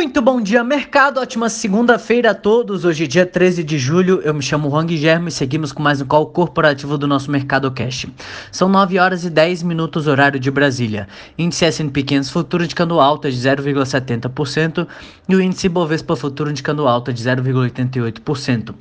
Muito bom dia, mercado. Ótima segunda-feira a todos. Hoje, dia 13 de julho, eu me chamo Juan Guilherme e seguimos com mais um call corporativo do nosso Mercado Cash. São 9 horas e 10 minutos, horário de Brasília. Índice S&P 500 futuro indicando alta de 0,70% e o índice Bovespa futuro indicando alta de 0,88%.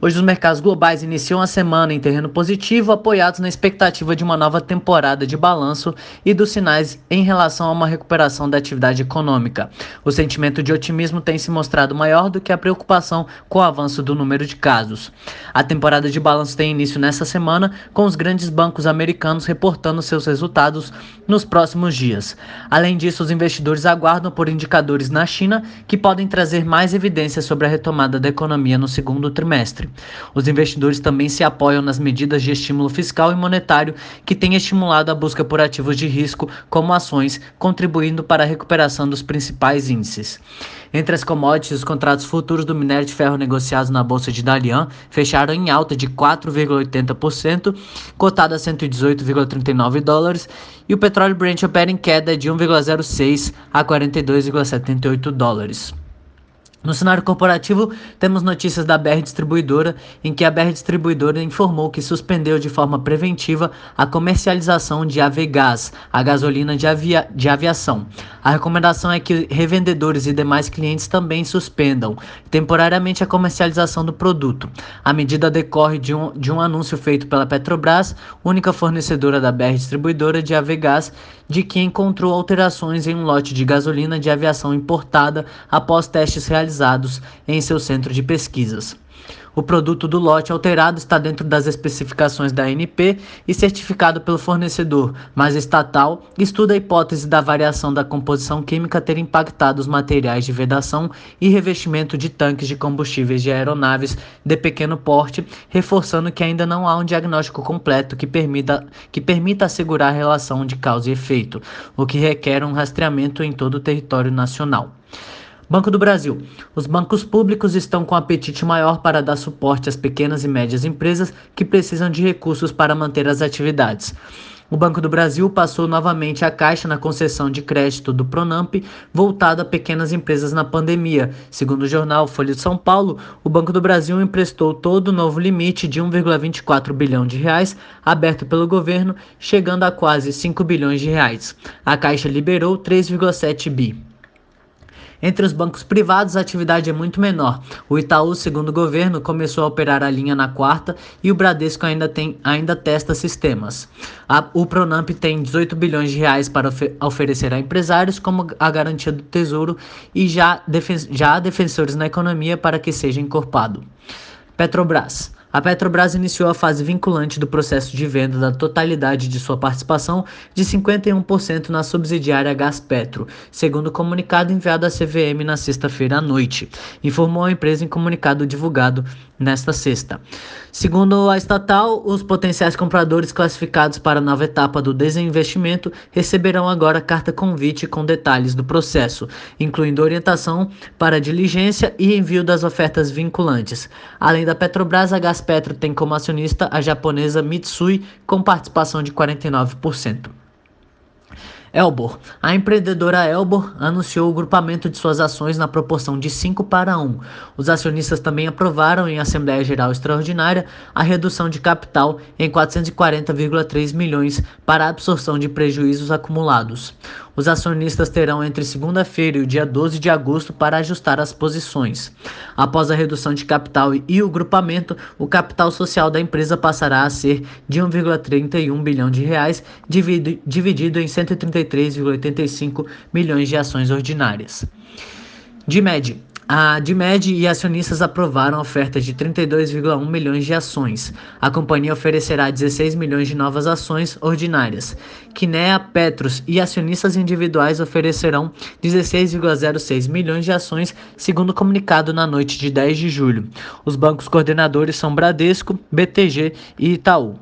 Hoje, os mercados globais iniciam a semana em terreno positivo, apoiados na expectativa de uma nova temporada de balanço e dos sinais em relação a uma recuperação da atividade econômica. O sentimento de otimismo tem se mostrado maior do que a preocupação com o avanço do número de casos. A temporada de balanço tem início nesta semana, com os grandes bancos americanos reportando seus resultados nos próximos dias. Além disso, os investidores aguardam por indicadores na China que podem trazer mais evidências sobre a retomada da economia no segundo trimestre. Os investidores também se apoiam nas medidas de estímulo fiscal e monetário que têm estimulado a busca por ativos de risco, como ações, contribuindo para a recuperação dos principais índices. Entre as commodities, os contratos futuros do minério de ferro negociados na bolsa de Dalian fecharam em alta de 4,80%, cotado a 118,39 dólares, e o petróleo Brent opera em queda de 1,06 a 42,78 dólares. No cenário corporativo, temos notícias da BR Distribuidora, em que a BR Distribuidora informou que suspendeu de forma preventiva a comercialização de Avegás, a gasolina de, avia de aviação. A recomendação é que revendedores e demais clientes também suspendam temporariamente a comercialização do produto. A medida decorre de um, de um anúncio feito pela Petrobras, única fornecedora da BR Distribuidora de Avegás, de que encontrou alterações em um lote de gasolina de aviação importada após testes realizados em seu centro de pesquisas. O produto do lote alterado está dentro das especificações da ANP e certificado pelo fornecedor, mas estatal estuda a hipótese da variação da composição química ter impactado os materiais de vedação e revestimento de tanques de combustíveis de aeronaves de pequeno porte, reforçando que ainda não há um diagnóstico completo que permita, que permita assegurar a relação de causa e efeito, o que requer um rastreamento em todo o território nacional. Banco do Brasil. Os bancos públicos estão com apetite maior para dar suporte às pequenas e médias empresas que precisam de recursos para manter as atividades. O Banco do Brasil passou novamente a caixa na concessão de crédito do Pronamp voltada a pequenas empresas na pandemia. Segundo o jornal Folha de São Paulo, o Banco do Brasil emprestou todo o novo limite de 1,24 bilhão de reais aberto pelo governo, chegando a quase 5 bilhões de reais. A Caixa liberou 3,7 bi. Entre os bancos privados, a atividade é muito menor. O Itaú, segundo o governo, começou a operar a linha na quarta e o Bradesco ainda, tem, ainda testa sistemas. A, o Pronamp tem 18 bilhões de reais para ofe oferecer a empresários como a garantia do tesouro e já, já há defensores na economia para que seja encorpado. Petrobras. A Petrobras iniciou a fase vinculante do processo de venda da totalidade de sua participação de 51% na subsidiária Gaspetro, segundo o comunicado enviado à CVM na sexta-feira à noite, informou a empresa em comunicado divulgado nesta sexta. Segundo a estatal, os potenciais compradores classificados para a nova etapa do desinvestimento receberão agora carta convite com detalhes do processo, incluindo orientação para diligência e envio das ofertas vinculantes. Além da Petrobras, a Gaspetro tem como acionista a japonesa Mitsui com participação de 49%. Elbor. A empreendedora Elbor anunciou o grupamento de suas ações na proporção de 5 para 1. Os acionistas também aprovaram em Assembleia Geral Extraordinária a redução de capital em 440,3 milhões para a absorção de prejuízos acumulados. Os acionistas terão entre segunda-feira e o dia 12 de agosto para ajustar as posições. Após a redução de capital e o grupamento, o capital social da empresa passará a ser de 1,31 bilhão de reais, dividido em 133,85 milhões de ações ordinárias. De média, a Dimed e acionistas aprovaram a oferta de 32,1 milhões de ações. A companhia oferecerá 16 milhões de novas ações ordinárias. Kinea, Petros e acionistas individuais oferecerão 16,06 milhões de ações, segundo comunicado na noite de 10 de julho. Os bancos coordenadores são Bradesco, BTG e Itaú.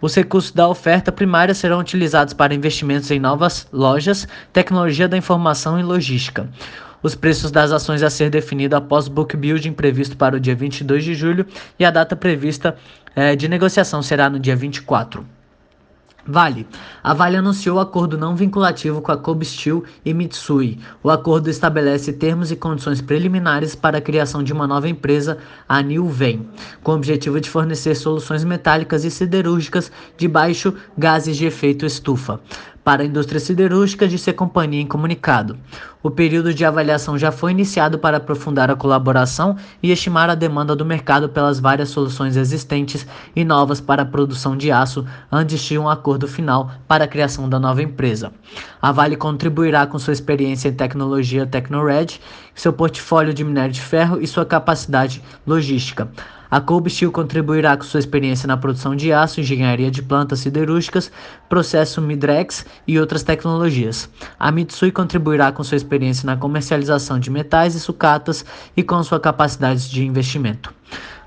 Os recursos da oferta primária serão utilizados para investimentos em novas lojas, tecnologia da informação e logística os preços das ações a ser definido após o book building previsto para o dia 22 de julho e a data prevista é, de negociação será no dia 24. Vale. A Vale anunciou acordo não vinculativo com a Kobe Steel e Mitsui. O acordo estabelece termos e condições preliminares para a criação de uma nova empresa, a New Vem, com o objetivo de fornecer soluções metálicas e siderúrgicas de baixo gases de efeito estufa para a indústria siderúrgica, disse a companhia em comunicado. O período de avaliação já foi iniciado para aprofundar a colaboração e estimar a demanda do mercado pelas várias soluções existentes e novas para a produção de aço antes de um acordo final para a criação da nova empresa. A Vale contribuirá com sua experiência em tecnologia Tecnored, seu portfólio de minério de ferro e sua capacidade logística. A Kobe Steel contribuirá com sua experiência na produção de aço, engenharia de plantas siderúrgicas, processo Midrex e outras tecnologias. A Mitsui contribuirá com sua experiência na comercialização de metais e sucatas e com sua capacidade de investimento.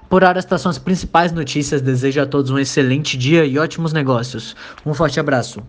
Por hora, estas são as principais notícias. Desejo a todos um excelente dia e ótimos negócios. Um forte abraço.